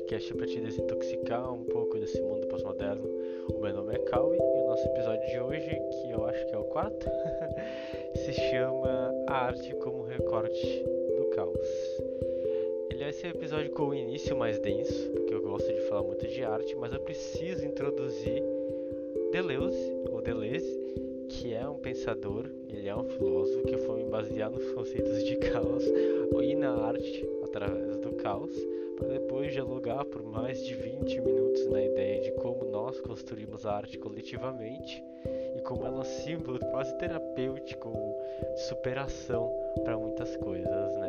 podcast para te desintoxicar um pouco desse mundo pós-moderno. O meu nome é Cauê e o nosso episódio de hoje, que eu acho que é o quarto, se chama A Arte como Recorte do Caos. Ele vai ser um episódio com o início mais denso, porque eu gosto de falar muito de arte, mas eu preciso introduzir Deleuze, ou Deleuze, que é um pensador, ele é um filósofo que foi me basear nos conceitos de caos e na arte através do caos, para depois dialogar por mais de 20 minutos na ideia de como nós construímos a arte coletivamente e como ela é um símbolo quase terapêutico de superação para muitas coisas, né?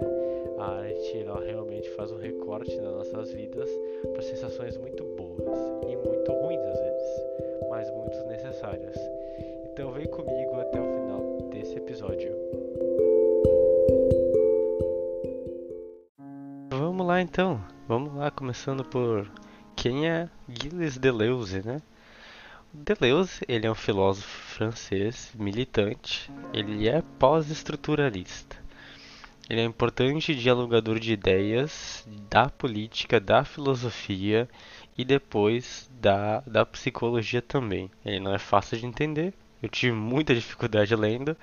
A arte ela realmente faz um recorte nas nossas vidas para sensações muito boas e muito ruins às vezes, mas muito necessárias. Então vem comigo até o final desse episódio. Vamos lá então, vamos lá começando por quem é Gilles Deleuze, né? Deleuze, ele é um filósofo francês, militante, ele é pós-estruturalista. Ele é um importante dialogador de ideias da política, da filosofia e depois da, da psicologia também. Ele não é fácil de entender, eu tive muita dificuldade lendo,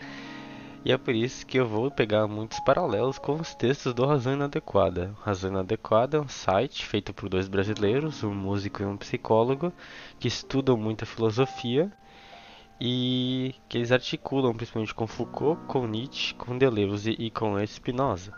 e é por isso que eu vou pegar muitos paralelos com os textos do Razão Inadequada. Razão Inadequada é um site feito por dois brasileiros, um músico e um psicólogo, que estudam muita filosofia e que eles articulam principalmente com Foucault, com Nietzsche, com Deleuze e com Spinoza.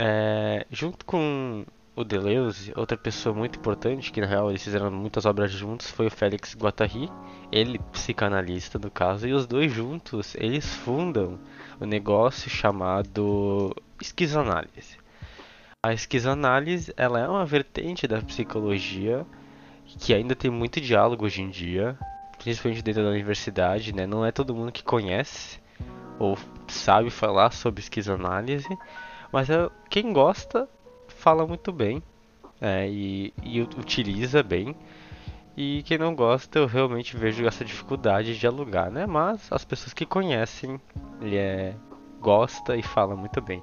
É, junto com o Deleuze, outra pessoa muito importante, que na real eles fizeram muitas obras juntos, foi o Félix Guattari, ele psicanalista no caso, e os dois juntos, eles fundam o um negócio chamado esquizoanálise. A esquizoanálise, ela é uma vertente da psicologia que ainda tem muito diálogo hoje em dia, principalmente dentro da universidade, né? Não é todo mundo que conhece ou sabe falar sobre esquizoanálise, mas é, quem gosta fala muito bem é, e, e, utiliza bem. E quem não gosta, eu realmente vejo essa dificuldade de alugar, né? Mas as pessoas que conhecem, ele é, gosta e fala muito bem.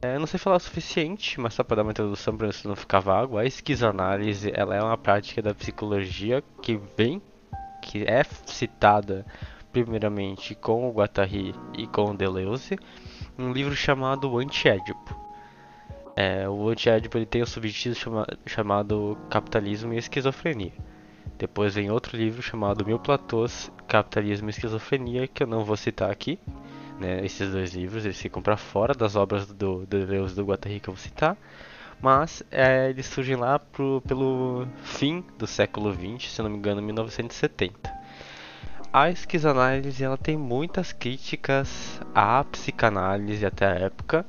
É, não sei falar o suficiente, mas só para dar uma introdução para isso não ficar vago, a esquizoanálise ela é uma prática da psicologia que vem, que é citada primeiramente com o Guattari e com o Deleuze, um livro chamado Antiédipo. É, o antiédipo ele tem um subtítulo chama, chamado Capitalismo e Esquizofrenia. Depois vem outro livro chamado Mil Platôs, Capitalismo e Esquizofrenia, que eu não vou citar aqui. Né, esses dois livros eles ficam para fora das obras do, do Deleuze do Guattari que eu vou citar. Mas é, eles surgem lá pro, pelo fim do século XX, se não me engano, 1970. A esquizoanálise ela tem muitas críticas à psicanálise até a época,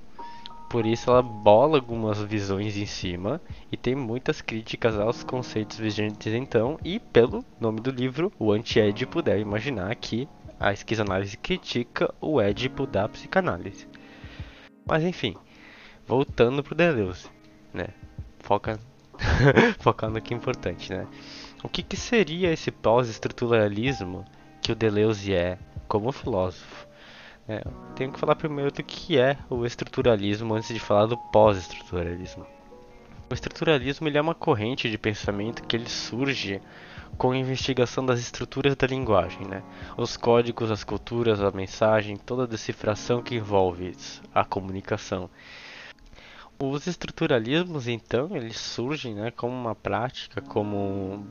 por isso ela bola algumas visões em cima e tem muitas críticas aos conceitos vigentes então, e pelo nome do livro, o anti-édipo deve imaginar que a esquizoanálise critica o édipo da psicanálise. Mas enfim, voltando pro Deleuze, né? Foca focar no que é importante, né? O que, que seria esse pós-estruturalismo que o Deleuze é como filósofo? É, tenho que falar primeiro do que é o estruturalismo antes de falar do pós-estruturalismo. O estruturalismo ele é uma corrente de pensamento que ele surge com a investigação das estruturas da linguagem, né? Os códigos, as culturas, a mensagem, toda a decifração que envolve a comunicação. Os estruturalismos, então, eles surgem né, como uma prática, como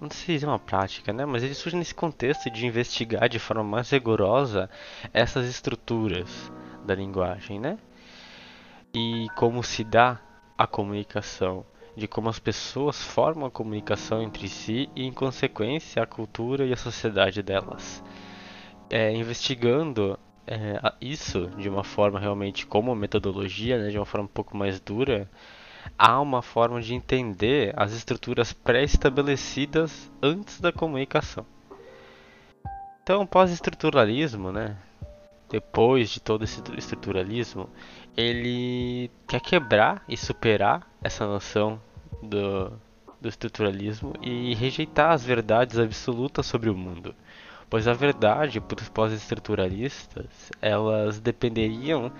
não sei se é uma prática, né? Mas ele surge nesse contexto de investigar de forma mais rigorosa essas estruturas da linguagem, né? E como se dá a comunicação, de como as pessoas formam a comunicação entre si e, em consequência, a cultura e a sociedade delas. É, investigando é, isso de uma forma realmente como metodologia, né, de uma forma um pouco mais dura, há uma forma de entender as estruturas pré-estabelecidas antes da comunicação. Então, pós-estruturalismo, né, depois de todo esse estruturalismo, ele quer quebrar e superar essa noção do, do estruturalismo e rejeitar as verdades absolutas sobre o mundo. Pois a verdade, para os pós-estruturalistas, elas dependeriam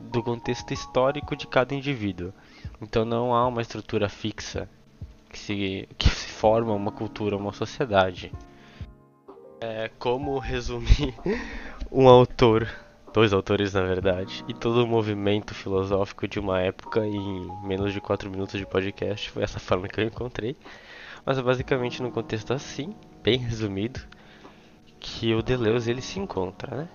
do contexto histórico de cada indivíduo. Então não há uma estrutura fixa que se, que se forma uma cultura, uma sociedade. É como resumir um autor, dois autores na verdade, e todo o movimento filosófico de uma época em menos de 4 minutos de podcast. Foi essa forma que eu encontrei. Mas é basicamente no contexto assim, bem resumido, que o Deleuze ele se encontra, né?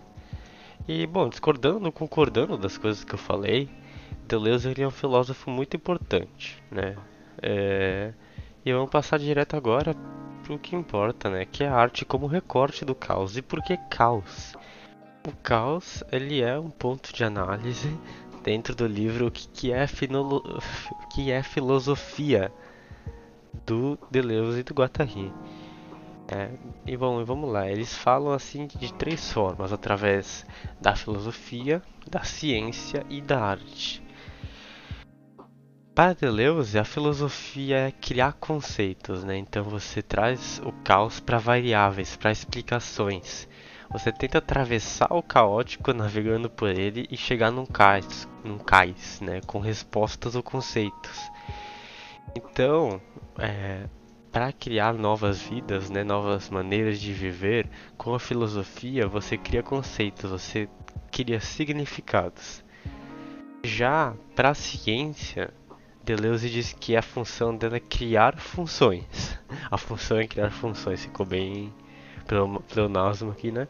E bom, discordando, concordando das coisas que eu falei, Deleuze ele é um filósofo muito importante, né? É... E vamos passar direto agora pro que importa, né? Que é a arte como recorte do caos. E por que caos? O caos ele é um ponto de análise dentro do livro que, que, é, finolo... que é filosofia do Deleuze e do Guattari. É, e bom, vamos lá. Eles falam assim de três formas: através da filosofia, da ciência e da arte. Para Deleuze, a filosofia é criar conceitos, né? Então você traz o caos para variáveis, para explicações. Você tenta atravessar o caótico navegando por ele e chegar num cais, num cais, né? Com respostas ou conceitos. Então, é, para criar novas vidas, né, novas maneiras de viver, com a filosofia você cria conceitos, você cria significados. Já para a ciência, Deleuze diz que a função dela é criar funções. A função é criar funções, ficou bem pleonasmo aqui, né?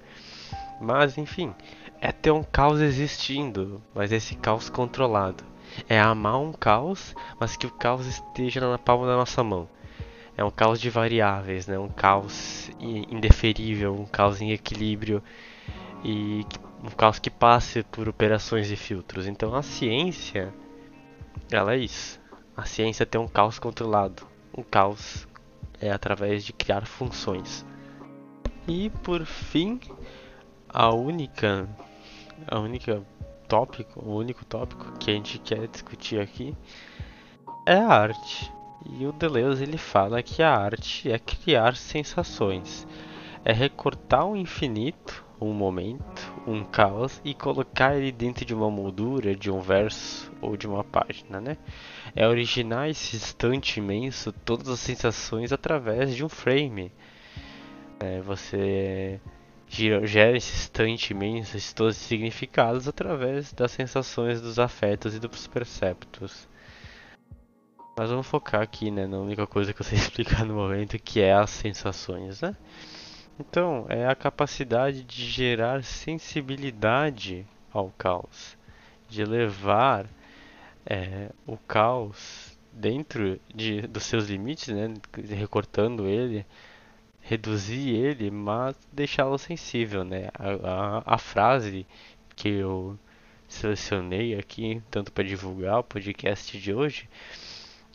Mas enfim, é ter um caos existindo, mas esse caos controlado. É amar um caos, mas que o caos esteja na palma da nossa mão é um caos de variáveis, né? um caos indeferível, um caos em equilíbrio e um caos que passe por operações e filtros. Então a ciência, ela é isso. A ciência tem um caos controlado. Um caos é através de criar funções. E por fim, a única, a única tópico, o único tópico que a gente quer discutir aqui é a arte. E o Deleuze ele fala que a arte é criar sensações, é recortar o infinito, um momento, um caos e colocar ele dentro de uma moldura, de um verso ou de uma página, né? É originar esse instante imenso, todas as sensações através de um frame. É, você gera esse instante imenso, todos os significados através das sensações, dos afetos e dos perceptos. Mas vamos focar aqui, né, na única coisa que eu sei explicar no momento, que é as sensações, né? Então, é a capacidade de gerar sensibilidade ao caos, de levar é, o caos dentro de, dos seus limites, né, recortando ele, reduzir ele, mas deixá-lo sensível, né? A, a, a frase que eu selecionei aqui, tanto para divulgar o podcast de hoje,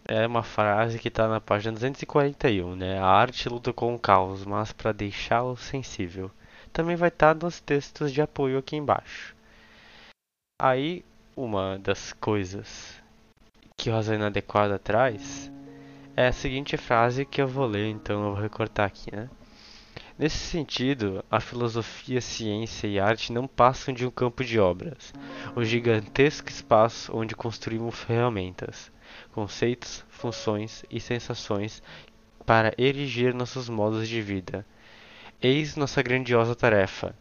é uma frase que está na página 241, né? A arte luta com o caos, mas para deixá-lo sensível. Também vai estar tá nos textos de apoio aqui embaixo. Aí, uma das coisas que o Razão Inadequada traz é a seguinte frase que eu vou ler, então eu vou recortar aqui, né? Nesse sentido, a filosofia, ciência e arte não passam de um campo de obras, um gigantesco espaço onde construímos ferramentas conceitos, funções e sensações para erigir nossos modos de vida. Eis nossa grandiosa tarefa.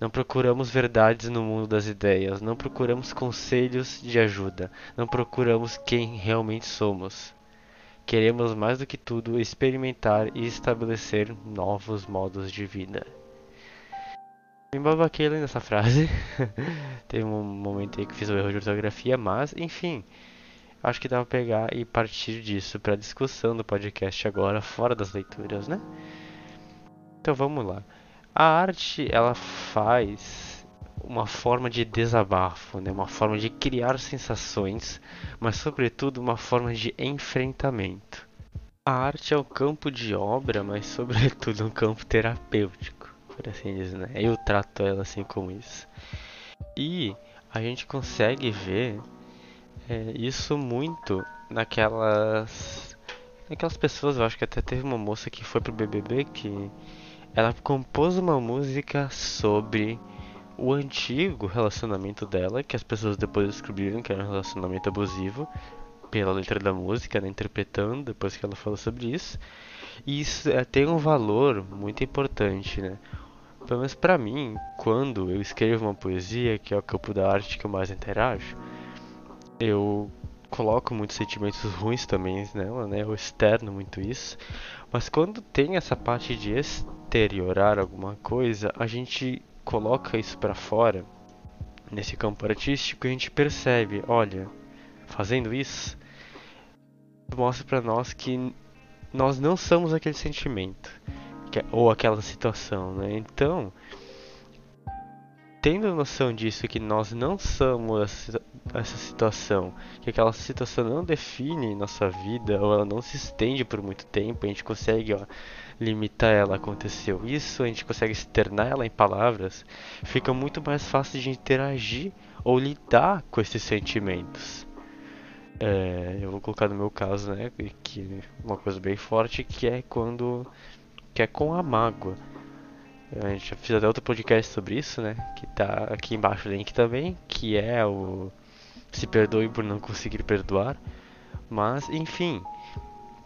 Não procuramos verdades no mundo das ideias, não procuramos conselhos de ajuda, não procuramos quem realmente somos. Queremos mais do que tudo experimentar e estabelecer novos modos de vida. Me babaquei nessa frase. Teve um momento aí que fiz o erro de ortografia, mas enfim acho que dá pra pegar e partir disso para discussão do podcast agora, fora das leituras, né? Então vamos lá. A arte, ela faz uma forma de desabafo, né? uma forma de criar sensações, mas sobretudo uma forma de enfrentamento. A arte é um campo de obra, mas sobretudo um campo terapêutico, por assim dizer. Né? Eu trato ela assim como isso. E a gente consegue ver é, isso muito naquelas. Naquelas pessoas, eu acho que até teve uma moça que foi pro BBB que ela compôs uma música sobre o antigo relacionamento dela, que as pessoas depois descobriram que era um relacionamento abusivo, pela letra da música, né, interpretando depois que ela falou sobre isso. E isso é, tem um valor muito importante, né? Pelo menos pra mim, quando eu escrevo uma poesia, que é o campo da arte que eu mais interajo, eu coloco muitos sentimentos ruins também nela, né? Eu externo muito isso. Mas quando tem essa parte de exteriorar alguma coisa, a gente coloca isso para fora nesse campo artístico e a gente percebe, olha, fazendo isso, mostra para nós que nós não somos aquele sentimento que, é, ou aquela situação, né? Então, tendo noção disso que nós não somos essa situação, que aquela situação não define nossa vida ou ela não se estende por muito tempo, a gente consegue ó, limitar ela, aconteceu isso, a gente consegue externar ela em palavras, fica muito mais fácil de interagir ou lidar com esses sentimentos. É, eu vou colocar no meu caso, né, que uma coisa bem forte que é quando que é com a mágoa. A gente já fez até outro podcast sobre isso, né, que tá aqui embaixo o link também, que é o se perdoe por não conseguir perdoar. Mas, enfim,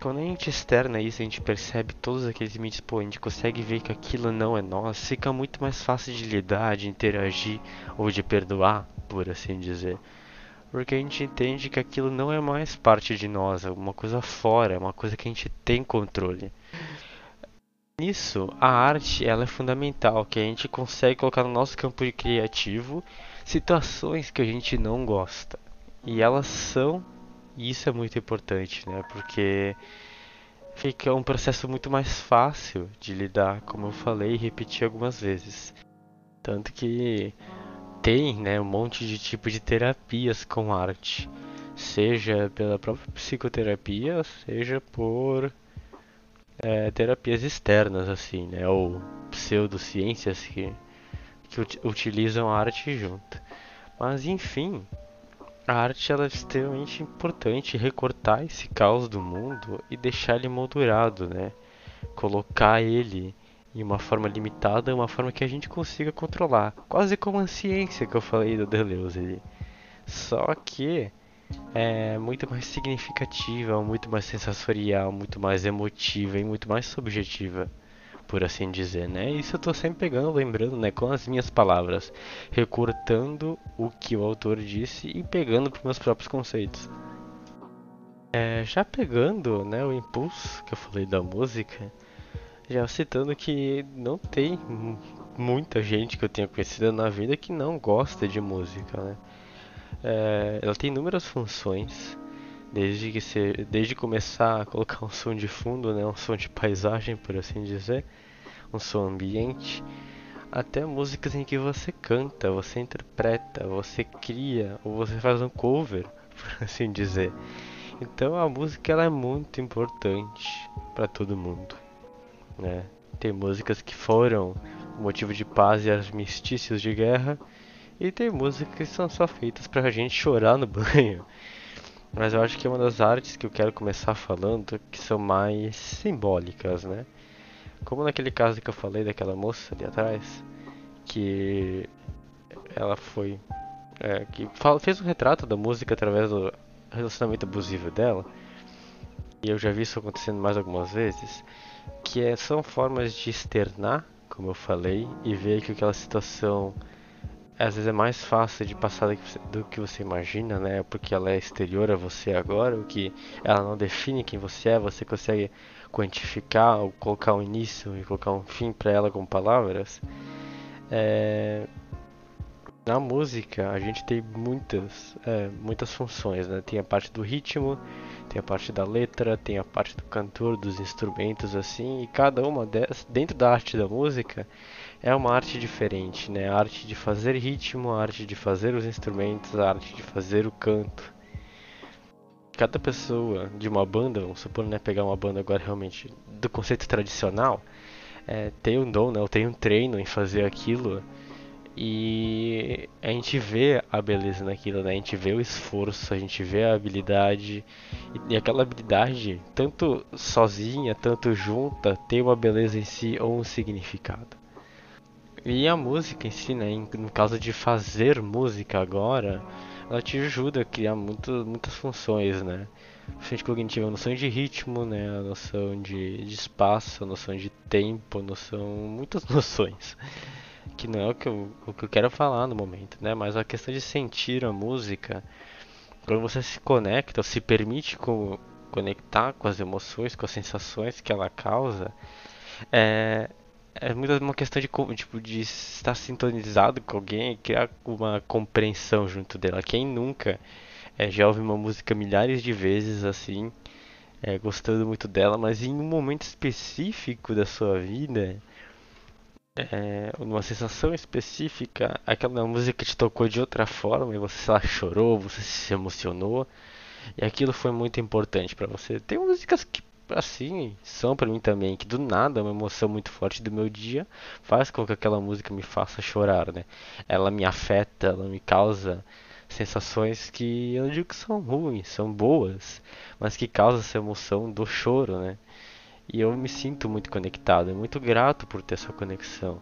quando a gente externa isso, a gente percebe todos aqueles limites, pô, a gente consegue ver que aquilo não é nós, fica muito mais fácil de lidar, de interagir ou de perdoar, por assim dizer porque a gente entende que aquilo não é mais parte de nós, é uma coisa fora, é uma coisa que a gente tem controle. Nisso, a arte ela é fundamental, que a gente consegue colocar no nosso campo criativo situações que a gente não gosta. E elas são, e isso é muito importante, né? Porque fica um processo muito mais fácil de lidar, como eu falei e repeti algumas vezes. Tanto que tem né, um monte de tipo de terapias com arte, seja pela própria psicoterapia, seja por é, terapias externas, assim, né, ou pseudociências que, que ut utilizam a arte junto. Mas enfim, a arte ela é extremamente importante recortar esse caos do mundo e deixar ele moldurado, né? Colocar ele em uma forma limitada, uma forma que a gente consiga controlar. Quase como a ciência que eu falei do Deleuze ali. Só que é muito mais significativa, muito mais sensorial, muito mais emotiva e muito mais subjetiva, por assim dizer, né? Isso eu tô sempre pegando, lembrando, né, com as minhas palavras, recortando o que o autor disse e pegando para meus próprios conceitos. É, já pegando, né, o impulso que eu falei da música, já citando que não tem muita gente que eu tenha conhecido na vida que não gosta de música, né? É, ela tem inúmeras funções, desde que se, desde começar a colocar um som de fundo, né, um som de paisagem, por assim dizer, um som ambiente, até músicas em que você canta, você interpreta, você cria ou você faz um cover, por assim dizer. Então a música ela é muito importante para todo mundo. Né? Tem músicas que foram motivo de paz e armistícios de guerra, e tem músicas que são só feitas pra gente chorar no banho. Mas eu acho que é uma das artes que eu quero começar falando que são mais simbólicas, né? Como naquele caso que eu falei daquela moça ali atrás, que ela foi. É, que fez um retrato da música através do relacionamento abusivo dela. E eu já vi isso acontecendo mais algumas vezes que é, são formas de externar, como eu falei, e ver que aquela situação às vezes é mais fácil de passar do que, você, imagina, né? Porque ela é exterior a você agora, o que ela não define quem você é, você consegue quantificar ou colocar um início e colocar um fim para ela com palavras. É... Na música a gente tem muitas, é, muitas funções, né? Tem a parte do ritmo, tem a parte da letra, tem a parte do cantor, dos instrumentos assim, e cada uma dessas, dentro da arte da música, é uma arte diferente, né? A arte de fazer ritmo, a arte de fazer os instrumentos, a arte de fazer o canto. Cada pessoa de uma banda, vamos supor, né, pegar uma banda agora realmente do conceito tradicional, é, tem um dom, né, ou tem um treino em fazer aquilo e a gente vê a beleza naquilo, né? A gente vê o esforço, a gente vê a habilidade. E, aquela habilidade, tanto sozinha, tanto junta, tem uma beleza em si ou um significado. E a música em si, né, no caso de fazer música agora, ela te ajuda a criar muito, muitas funções, né? Frente cognitiva, a noção de ritmo, né, a noção de, de espaço, a noção de tempo, a noção, muitas noções. Que não é o que, eu, o que eu quero falar no momento, né? Mas a questão de sentir a música, quando você se conecta, se permite conectar com as emoções, com as sensações que ela causa, é, é muito uma questão de, tipo, de estar sintonizado com alguém e criar uma compreensão junto dela. Quem nunca é, já ouve uma música milhares de vezes assim, é, gostando muito dela, mas em um momento específico da sua vida, é, uma sensação específica, aquela música te tocou de outra forma e você lá, chorou, você se emocionou. E aquilo foi muito importante para você. Tem músicas que assim são para mim também, que do nada uma emoção muito forte do meu dia faz com que aquela música me faça chorar, né? Ela me afeta, ela me causa sensações que eu não digo que são ruins, são boas, mas que causam essa emoção do choro, né? E eu me sinto muito conectado, muito grato por ter essa conexão.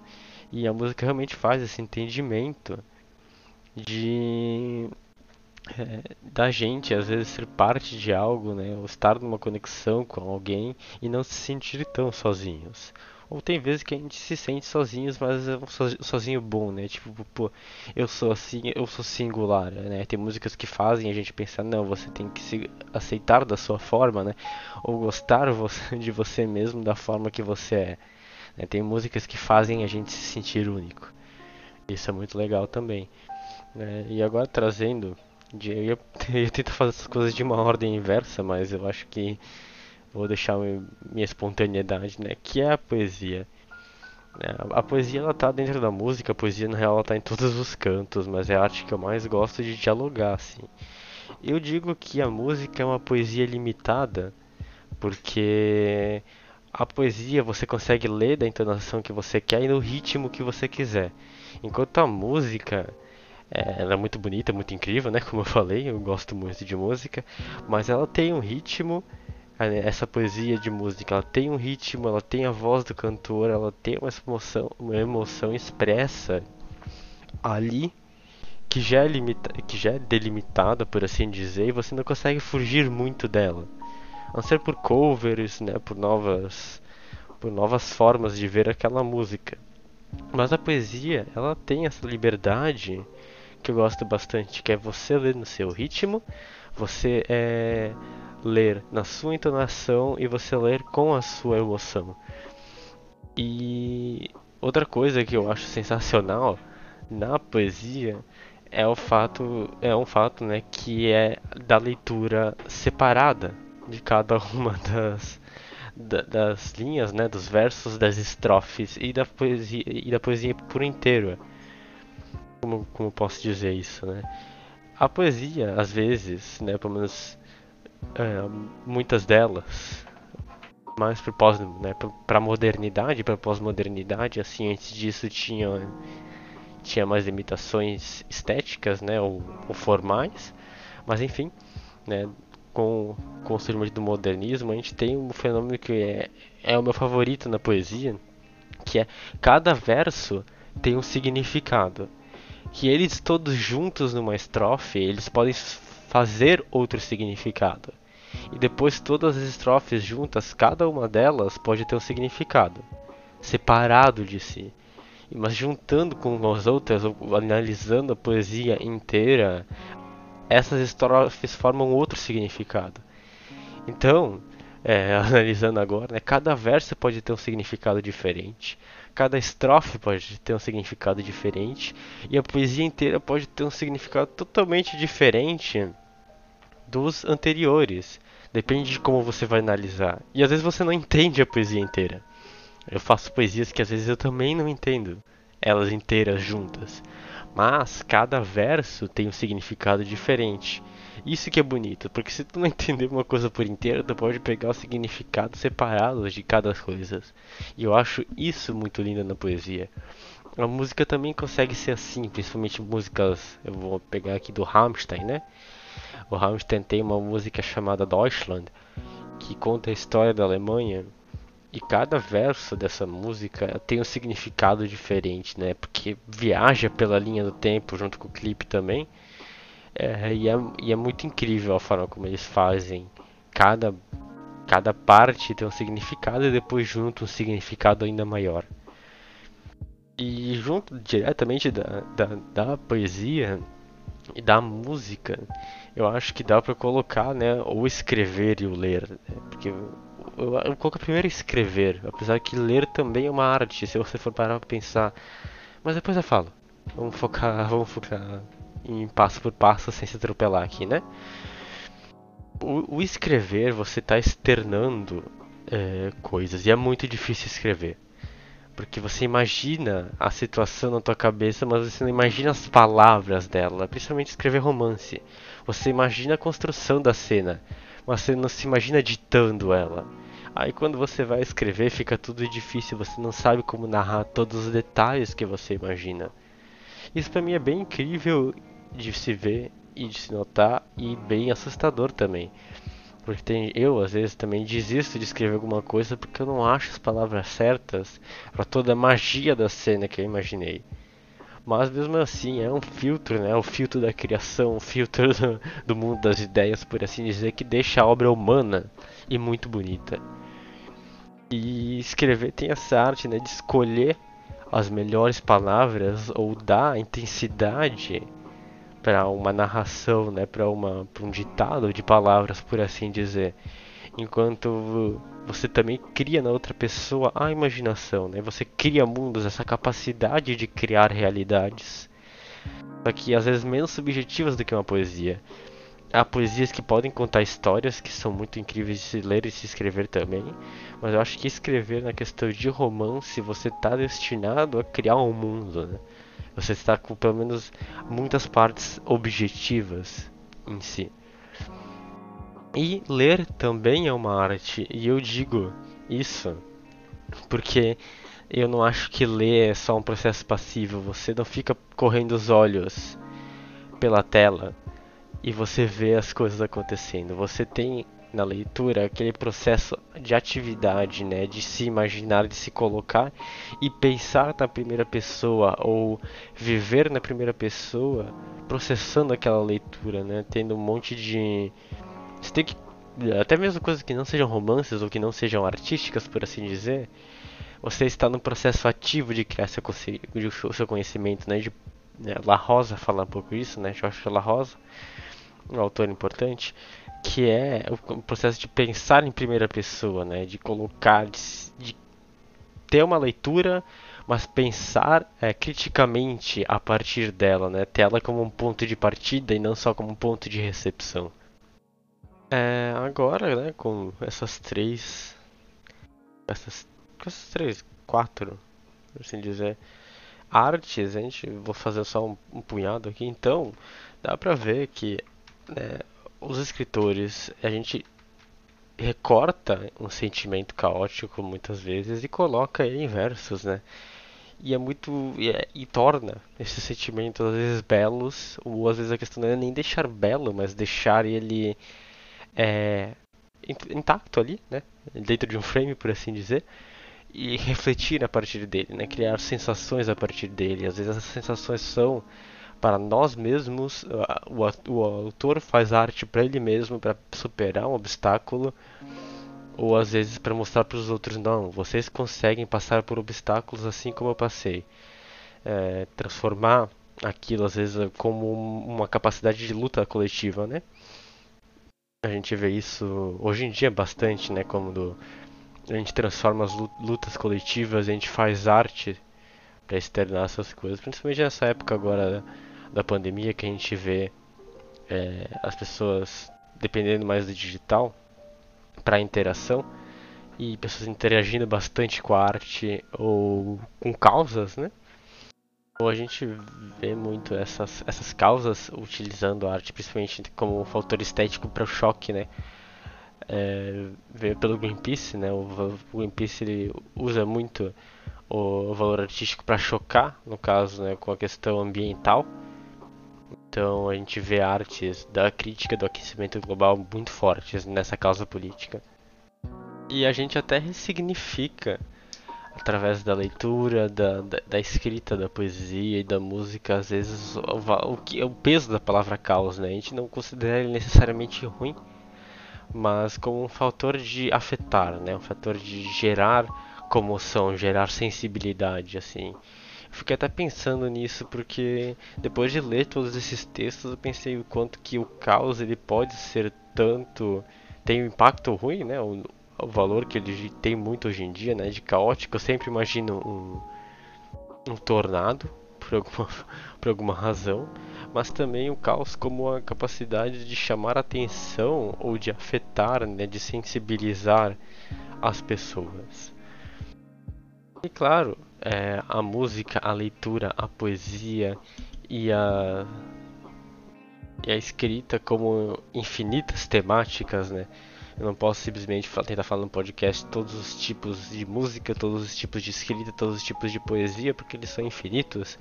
E a música realmente faz esse entendimento de é, da gente às vezes ser parte de algo, né, ou estar numa conexão com alguém e não se sentir tão sozinhos. Ou tem vezes que a gente se sente sozinhos, mas é um sozinho bom, né? Tipo, pô, eu sou assim, eu sou singular, né? Tem músicas que fazem a gente pensar, não, você tem que se aceitar da sua forma, né? Ou gostar de você mesmo da forma que você é. Né? Tem músicas que fazem a gente se sentir único. Isso é muito legal também. Né? E agora trazendo eu, ia, ia tentar fazer essas coisas de uma ordem inversa, mas eu acho que vou deixar minha espontaneidade, né? Que é a poesia. É, a poesia ela tá dentro da música, a poesia na real ela tá em todos os cantos, mas é a arte que eu mais gosto de dialogar, assim. Eu digo que a música é uma poesia limitada, porque a poesia você consegue ler da entonação que você quer e no ritmo que você quiser. Enquanto a música é, ela é muito bonita, muito incrível, né? Como eu falei, eu gosto muito de música, mas ela tem um ritmo. Essa poesia de música, ela tem um ritmo, ela tem a voz do cantor, ela tem uma emoção, uma emoção expressa ali que já é limita, que já é delimitada, por assim dizer, e você não consegue fugir muito dela. A não ser por covers, né, por novas por novas formas de ver aquela música. Mas a poesia, ela tem essa liberdade que eu gosto bastante, que é você ler no seu ritmo, você é, ler na sua entonação e você ler com a sua emoção. E outra coisa que eu acho sensacional na poesia é o fato é um fato né que é da leitura separada de cada uma das das linhas né dos versos das estrofes e da poesia e da poesia por inteiro como, como posso dizer isso, né? A poesia, às vezes, né, pelo menos é, muitas delas, mais para pós, né, para modernidade, para pós-modernidade, assim, antes disso tinha tinha mais limitações estéticas, né, ou, ou formais, mas enfim, né, com, com o surgimento do modernismo, a gente tem um fenômeno que é, é o meu favorito na poesia, que é cada verso tem um significado que eles todos juntos numa estrofe, eles podem fazer outro significado. E depois todas as estrofes juntas, cada uma delas pode ter um significado separado de si. Mas juntando com as outras, ou analisando a poesia inteira, essas estrofes formam outro significado. Então, é, analisando agora, né, cada verso pode ter um significado diferente cada estrofe pode ter um significado diferente e a poesia inteira pode ter um significado totalmente diferente dos anteriores. Depende de como você vai analisar. E às vezes você não entende a poesia inteira. Eu faço poesias que às vezes eu também não entendo elas inteiras juntas. Mas cada verso tem um significado diferente. Isso que é bonito, porque se tu não entender uma coisa por inteiro, tu pode pegar o significado separado de cada coisa. E eu acho isso muito lindo na poesia. A música também consegue ser assim, principalmente músicas. Eu vou pegar aqui do Rammstein, né? O Rammstein tem uma música chamada Deutschland, que conta a história da Alemanha E cada verso dessa música tem um significado diferente, né? Porque viaja pela linha do tempo junto com o clipe também. É, e, é, e é muito incrível a forma como eles fazem. Cada, cada parte tem um significado e depois junto um significado ainda maior. E junto diretamente da, da, da poesia e da música, eu acho que dá para colocar, né, o escrever e o ler, né? porque eu, eu, eu coloco primeiro escrever, apesar que ler também é uma arte, se você for parar para pensar. Mas depois eu falo. Vamos focar, vamos focar em passo por passo sem se atropelar aqui, né? O, o escrever, você está externando é, coisas e é muito difícil escrever. Porque você imagina a situação na tua cabeça, mas você não imagina as palavras dela. Principalmente escrever romance. Você imagina a construção da cena, mas você não se imagina ditando ela. Aí quando você vai escrever fica tudo difícil, você não sabe como narrar todos os detalhes que você imagina. Isso para mim é bem incrível de se ver e de se notar e bem assustador também. Porque tem, eu, às vezes, também desisto de escrever alguma coisa porque eu não acho as palavras certas para toda a magia da cena que eu imaginei. Mas mesmo assim, é um filtro, né? O filtro da criação, o filtro do, do mundo das ideias, por assim dizer, que deixa a obra humana e muito bonita. E escrever tem essa arte, né? De escolher as melhores palavras ou dar intensidade para uma narração, né, para uma pra um ditado de palavras, por assim dizer. Enquanto você também cria na outra pessoa a imaginação, né? Você cria mundos, essa capacidade de criar realidades. Só que às vezes menos subjetivas do que uma poesia. Há poesias que podem contar histórias que são muito incríveis de se ler e se escrever também, mas eu acho que escrever na questão de romance você está destinado a criar um mundo, né? Você está com pelo menos muitas partes objetivas em si. E ler também é uma arte, e eu digo isso porque eu não acho que ler é só um processo passivo. Você não fica correndo os olhos pela tela e você vê as coisas acontecendo. Você tem na leitura aquele processo de atividade, né, de se imaginar, de se colocar e pensar na primeira pessoa ou viver na primeira pessoa, processando aquela leitura, né, tendo um monte de você tem que até mesmo coisas que não sejam romances ou que não sejam artísticas, por assim dizer, você está no processo ativo de criar seu, seu conhecimento, né, de né, La Rosa fala um pouco isso, né, Jorge La Rosa, um autor importante que é o processo de pensar em primeira pessoa, né? De colocar, de, de ter uma leitura, mas pensar é, criticamente a partir dela, né? Ter ela como um ponto de partida e não só como um ponto de recepção. É, agora, né? Com essas três, essas, essas três, quatro, assim dizer, artes, gente vou fazer só um, um punhado aqui. Então, dá pra ver que né, os escritores, a gente recorta um sentimento caótico muitas vezes e coloca ele em versos, né? E é muito. E, é, e torna esses sentimentos às vezes belos, ou às vezes a questão não é nem deixar belo, mas deixar ele é, intacto ali, né? Dentro de um frame, por assim dizer. E refletir a partir dele, né? Criar sensações a partir dele. Às vezes essas sensações são para nós mesmos, o, o autor faz arte para ele mesmo, para superar um obstáculo, ou às vezes para mostrar para os outros: não, vocês conseguem passar por obstáculos assim como eu passei. É, transformar aquilo às vezes como uma capacidade de luta coletiva, né? A gente vê isso hoje em dia bastante, né? Como do, a gente transforma as lutas coletivas, a gente faz arte para externar essas coisas, principalmente nessa época agora da pandemia que a gente vê é, as pessoas dependendo mais do digital para interação e pessoas interagindo bastante com a arte ou com causas, né? Ou a gente vê muito essas, essas causas utilizando a arte, principalmente como fator estético para o choque, né? É, veio pelo Greenpeace, né? O, o Greenpeace ele usa muito o valor artístico para chocar, no caso, né, com a questão ambiental então a gente vê artes da crítica do aquecimento global muito fortes nessa causa política. E a gente até ressignifica através da leitura, da, da, da, escrita, da poesia e da música, às vezes o, o, o peso da palavra caos, né? A gente não considera ele necessariamente ruim, mas como um fator de afetar, né? Um fator de gerar comoção, gerar sensibilidade, assim. Fiquei até pensando nisso porque depois de ler todos esses textos eu pensei o quanto que o caos ele pode ser tanto tem um impacto ruim, né? O, o valor que ele tem muito hoje em dia, né? De caótico, eu sempre imagino um, um tornado por alguma, por alguma razão, mas também o caos como a capacidade de chamar atenção ou de afetar, né? De sensibilizar as pessoas. E claro, é, a música, a leitura, a poesia e a, e a escrita como infinitas temáticas, né? Eu não posso simplesmente tentar falar no podcast todos os tipos de música, todos os tipos de escrita, todos os tipos de poesia, porque eles são infinitos,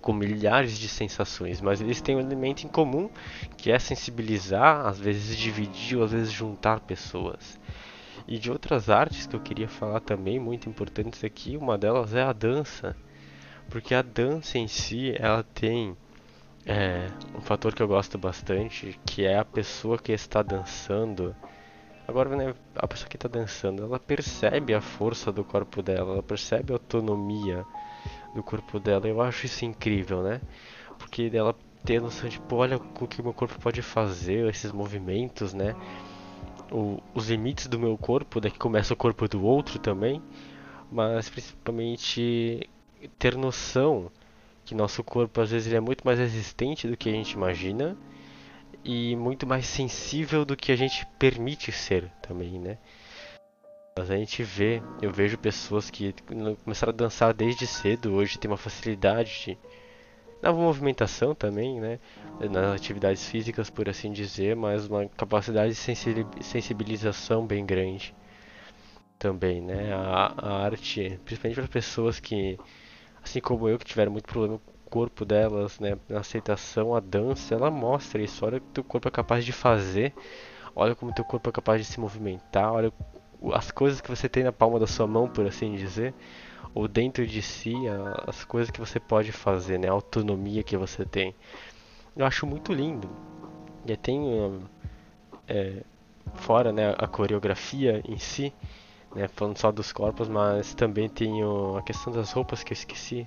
com milhares de sensações, mas eles têm um elemento em comum, que é sensibilizar, às vezes dividir, ou às vezes juntar pessoas. E de outras artes que eu queria falar também, muito importantes aqui, uma delas é a dança. Porque a dança em si, ela tem é, um fator que eu gosto bastante, que é a pessoa que está dançando. Agora, né, a pessoa que está dançando, ela percebe a força do corpo dela, ela percebe a autonomia do corpo dela. Eu acho isso incrível, né? Porque ela tem a noção de, pô, olha o que meu corpo pode fazer, esses movimentos, né? O, os limites do meu corpo, daqui começa o corpo do outro também, mas principalmente ter noção que nosso corpo às vezes ele é muito mais resistente do que a gente imagina e muito mais sensível do que a gente permite ser também, né? Mas a gente vê, eu vejo pessoas que começaram a dançar desde cedo, hoje tem uma facilidade de na movimentação também, né? Nas atividades físicas, por assim dizer, mas uma capacidade de sensibilização bem grande também, né? A, a arte, principalmente para pessoas que, assim como eu, que tiveram muito problema com o corpo delas, né? Na aceitação, a dança, ela mostra isso. Olha o que teu corpo é capaz de fazer, olha como teu corpo é capaz de se movimentar, olha as coisas que você tem na palma da sua mão, por assim dizer ou dentro de si as coisas que você pode fazer, né? A autonomia que você tem. Eu acho muito lindo. E tem é, fora né, a coreografia em si, né, falando só dos corpos, mas também tem a questão das roupas que eu esqueci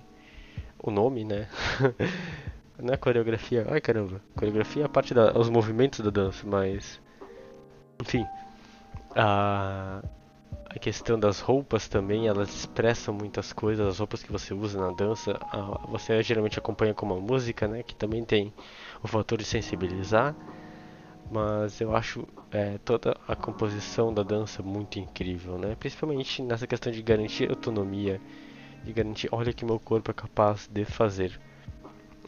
o nome, né? Não é coreografia, ai caramba, coreografia é a parte dos movimentos da dança, mas enfim, a a questão das roupas também, elas expressam muitas coisas, as roupas que você usa na dança, você geralmente acompanha com uma música, né, que também tem o fator de sensibilizar, mas eu acho é, toda a composição da dança muito incrível, né, principalmente nessa questão de garantir autonomia, de garantir, olha que meu corpo é capaz de fazer.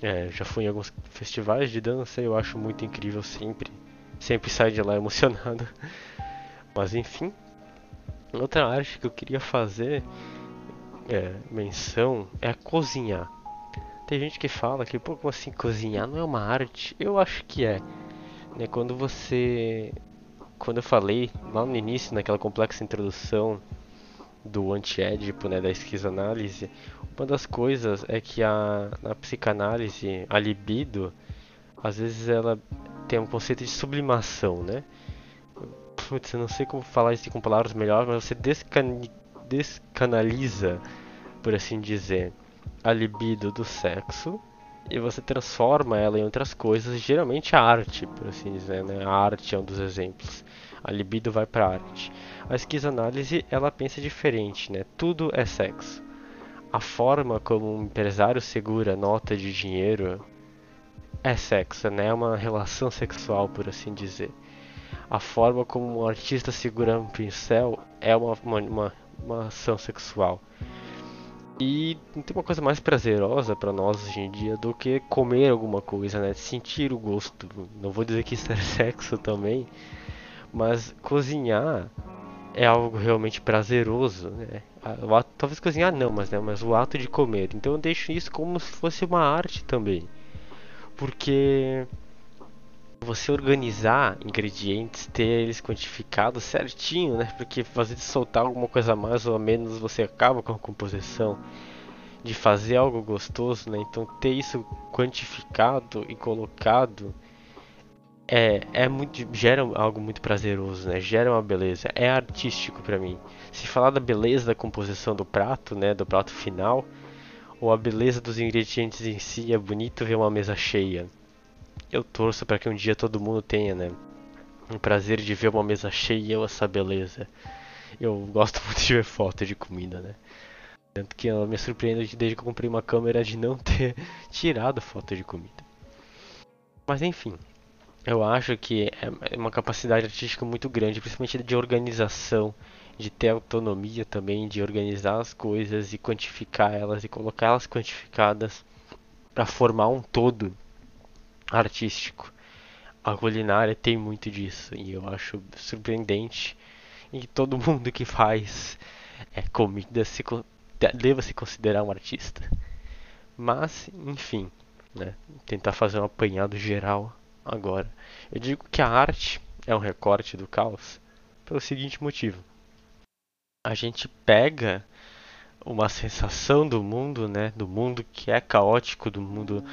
É, já fui em alguns festivais de dança e eu acho muito incrível sempre, sempre saio de lá emocionado, mas enfim, Outra arte que eu queria fazer é, menção é cozinhar. Tem gente que fala que, pô, assim cozinhar não é uma arte? Eu acho que é. Né, quando você. Quando eu falei lá no início, naquela complexa introdução do antiédipo, né, da esquizoanálise, uma das coisas é que a, na psicanálise, a libido, às vezes ela tem um conceito de sublimação, né? Putz, eu não sei como falar isso com palavras melhores, mas você descan descanaliza, por assim dizer, a libido do sexo e você transforma ela em outras coisas, geralmente a arte, por assim dizer, né? A arte é um dos exemplos. A libido vai para arte. A esquizoanálise, ela pensa diferente, né? Tudo é sexo. A forma como um empresário segura nota de dinheiro é sexo, né? É uma relação sexual, por assim dizer a forma como um artista segura um pincel é uma, uma, uma, uma ação sexual. E não tem uma coisa mais prazerosa para nós hoje em dia do que comer alguma coisa, né? Sentir o gosto. Não vou dizer que isso é sexo também, mas cozinhar é algo realmente prazeroso, né? Ato, talvez cozinhar não, mas, né, mas o ato de comer. Então eu deixo isso como se fosse uma arte também. Porque você organizar ingredientes, ter eles quantificados certinho, né? Porque fazer de soltar alguma coisa a mais ou a menos, você acaba com a composição de fazer algo gostoso, né? Então ter isso quantificado e colocado é, é muito gera algo muito prazeroso, né? Gera uma beleza, é artístico para mim. Se falar da beleza da composição do prato, né, do prato final, ou a beleza dos ingredientes em si, é bonito ver uma mesa cheia. Eu torço para que um dia todo mundo tenha, né, um prazer de ver uma mesa cheia ou essa beleza. Eu gosto muito de ver foto de comida, né? Tanto que eu me surpreendo desde que eu comprei uma câmera de não ter tirado foto de comida. Mas enfim, eu acho que é uma capacidade artística muito grande, principalmente de organização, de ter autonomia também, de organizar as coisas e quantificar elas e colocar elas quantificadas para formar um todo artístico. A culinária tem muito disso e eu acho surpreendente e todo mundo que faz é, comida se, deva se considerar um artista. Mas, enfim, né, tentar fazer um apanhado geral agora. Eu digo que a arte é um recorte do caos pelo seguinte motivo. A gente pega uma sensação do mundo, né, do mundo que é caótico, do mundo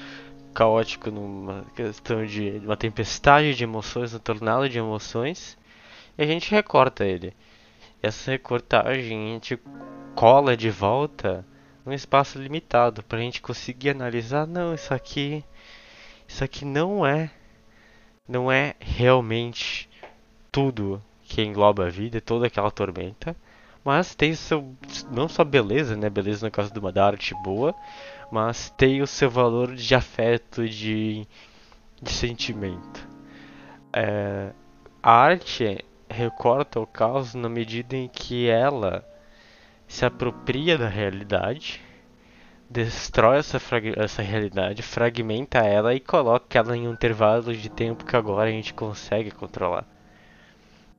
caótico numa questão de uma tempestade de emoções, um tornado de emoções, e a gente recorta ele. Essa recortagem a gente cola de volta num espaço limitado para a gente conseguir analisar, não, isso aqui, isso aqui não é não é realmente tudo que engloba a vida, toda aquela tormenta, mas tem seu não só beleza, né, beleza no caso de uma da arte boa, mas tem o seu valor de afeto, de, de sentimento. É, a arte recorta o caos na medida em que ela se apropria da realidade destrói essa, essa realidade, fragmenta ela e coloca ela em um intervalo de tempo que agora a gente consegue controlar.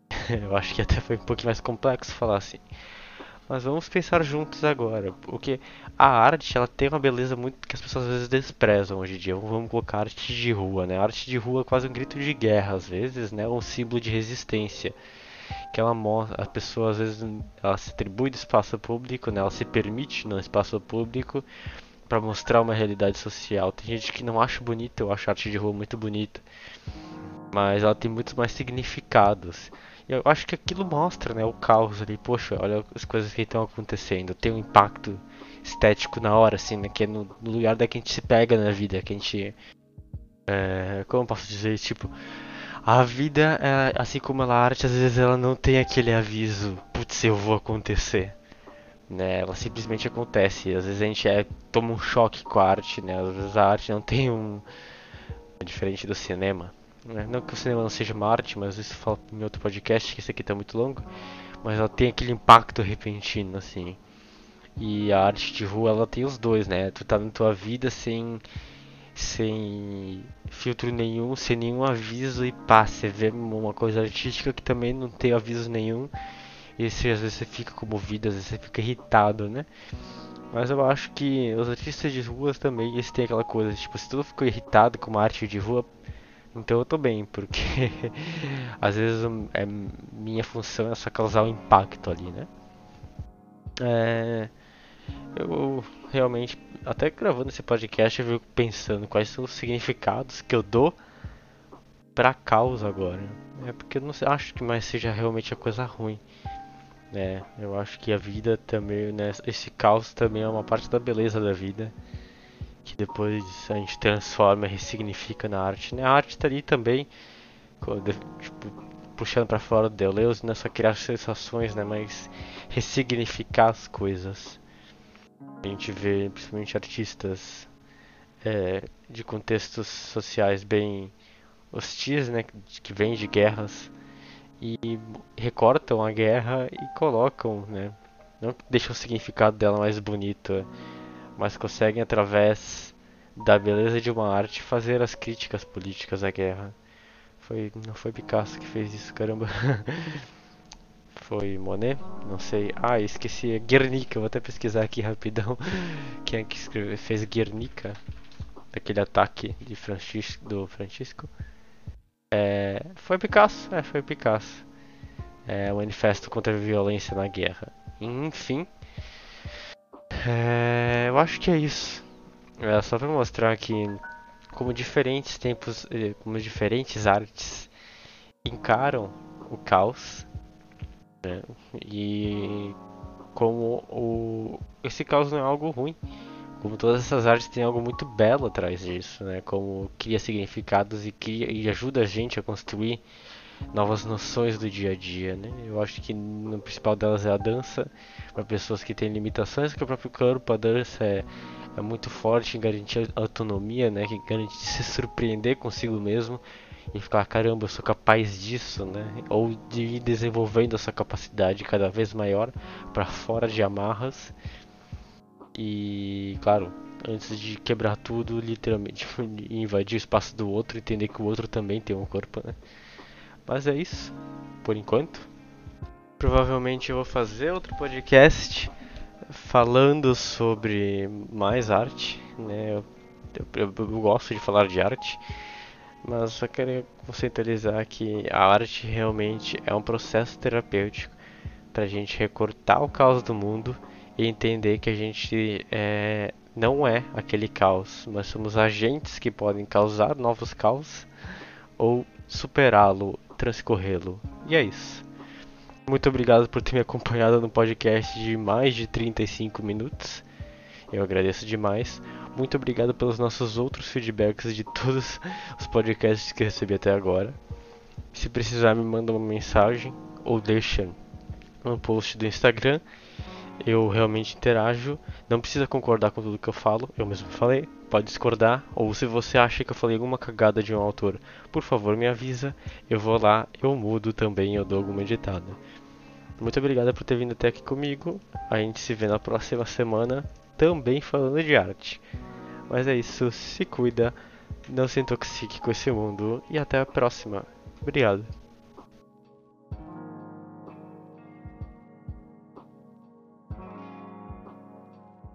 Eu acho que até foi um pouquinho mais complexo falar assim. Mas vamos pensar juntos agora, porque a arte ela tem uma beleza muito que as pessoas às vezes desprezam hoje em dia. Vamos colocar arte de rua, né? A arte de rua é quase um grito de guerra às vezes, né? Um símbolo de resistência que ela mostra, a pessoa às vezes ela se atribui do espaço público, né? Ela se permite no espaço público para mostrar uma realidade social. Tem gente que não acha bonita, eu acho arte de rua muito bonita, mas ela tem muitos mais significados. E eu acho que aquilo mostra, né, o caos ali. Poxa, olha as coisas que estão acontecendo. Tem um impacto estético na hora, assim, né? Que é no, no lugar da que a gente se pega na vida, que a gente. É, como eu posso dizer? Tipo, a vida, é, assim como ela arte, às vezes ela não tem aquele aviso, putz, eu vou acontecer. Né? Ela simplesmente acontece. Às vezes a gente é, toma um choque com a arte, né? Às vezes a arte não tem um. Diferente do cinema. Né? Não que o cinema não seja uma arte, mas isso falo em outro podcast, que esse aqui tá muito longo. Mas ela tem aquele impacto repentino, assim. E a arte de rua, ela tem os dois, né? Tu tá na tua vida sem sem filtro nenhum, sem nenhum aviso e pá, você vê uma coisa artística que também não tem aviso nenhum e às vezes você fica comovido, às vezes você fica irritado, né? Mas eu acho que os artistas de ruas também, eles têm aquela coisa, tipo, se tu ficou irritado com uma arte de rua, então eu tô bem, porque às vezes é, minha função é só causar um impacto ali, né? É, eu realmente até gravando esse podcast, eu fico pensando quais são os significados que eu dou pra causa agora. É porque eu não acho que mais seja realmente a coisa ruim. Né? Eu acho que a vida também, né? Esse caos também é uma parte da beleza da vida. Que depois a gente transforma e ressignifica na arte. Né? A arte tá ali também, tipo, puxando para fora do Deleuze, não é só criar sensações, né? Mas ressignificar as coisas. A gente vê principalmente artistas é, de contextos sociais bem hostis, né, que vêm de guerras e recortam a guerra e colocam, né, não deixam o significado dela mais bonito, mas conseguem através da beleza de uma arte fazer as críticas políticas à guerra. Foi, não foi Picasso que fez isso, caramba. Foi Monet? Não sei. Ah, esqueci. Guernica. Vou até pesquisar aqui rapidão. Quem é que escreveu, fez Guernica? Daquele ataque de Francisco, do Francisco. É, foi Picasso? É, foi Picasso. É, Manifesto contra a Violência na Guerra. Enfim. É, eu acho que é isso. É só para mostrar que como diferentes tempos, eh, como diferentes artes encaram o caos né? e como o, esse caos não é algo ruim como todas essas artes têm algo muito belo atrás disso, né? Como cria significados e, cria, e ajuda a gente a construir novas noções do dia a dia, né? Eu acho que no principal delas é a dança, para pessoas que têm limitações que o próprio corpo, a dança é, é muito forte em garantir autonomia, né? Que garante se surpreender consigo mesmo e ficar, caramba, eu sou capaz disso, né? Ou de ir desenvolvendo essa capacidade cada vez maior para fora de amarras e, claro, antes de quebrar tudo, literalmente invadir o espaço do outro, entender que o outro também tem um corpo, né? Mas é isso, por enquanto. Provavelmente eu vou fazer outro podcast falando sobre mais arte, né? Eu, eu, eu gosto de falar de arte, mas só queria conceitualizar que a arte realmente é um processo terapêutico para a gente recortar o caos do mundo e entender que a gente é, não é aquele caos, mas somos agentes que podem causar novos caos ou superá-lo, transcorrê-lo. E é isso. Muito obrigado por ter me acompanhado no podcast de mais de 35 minutos. Eu agradeço demais. Muito obrigado pelos nossos outros feedbacks de todos os podcasts que recebi até agora. Se precisar, me manda uma mensagem ou deixa no post do Instagram eu realmente interajo. Não precisa concordar com tudo que eu falo, eu mesmo falei. Pode discordar, ou se você acha que eu falei alguma cagada de um autor, por favor me avisa. Eu vou lá, eu mudo também, eu dou alguma editada. Muito obrigado por ter vindo até aqui comigo. A gente se vê na próxima semana, também falando de arte. Mas é isso, se cuida, não se intoxique com esse mundo e até a próxima. Obrigado.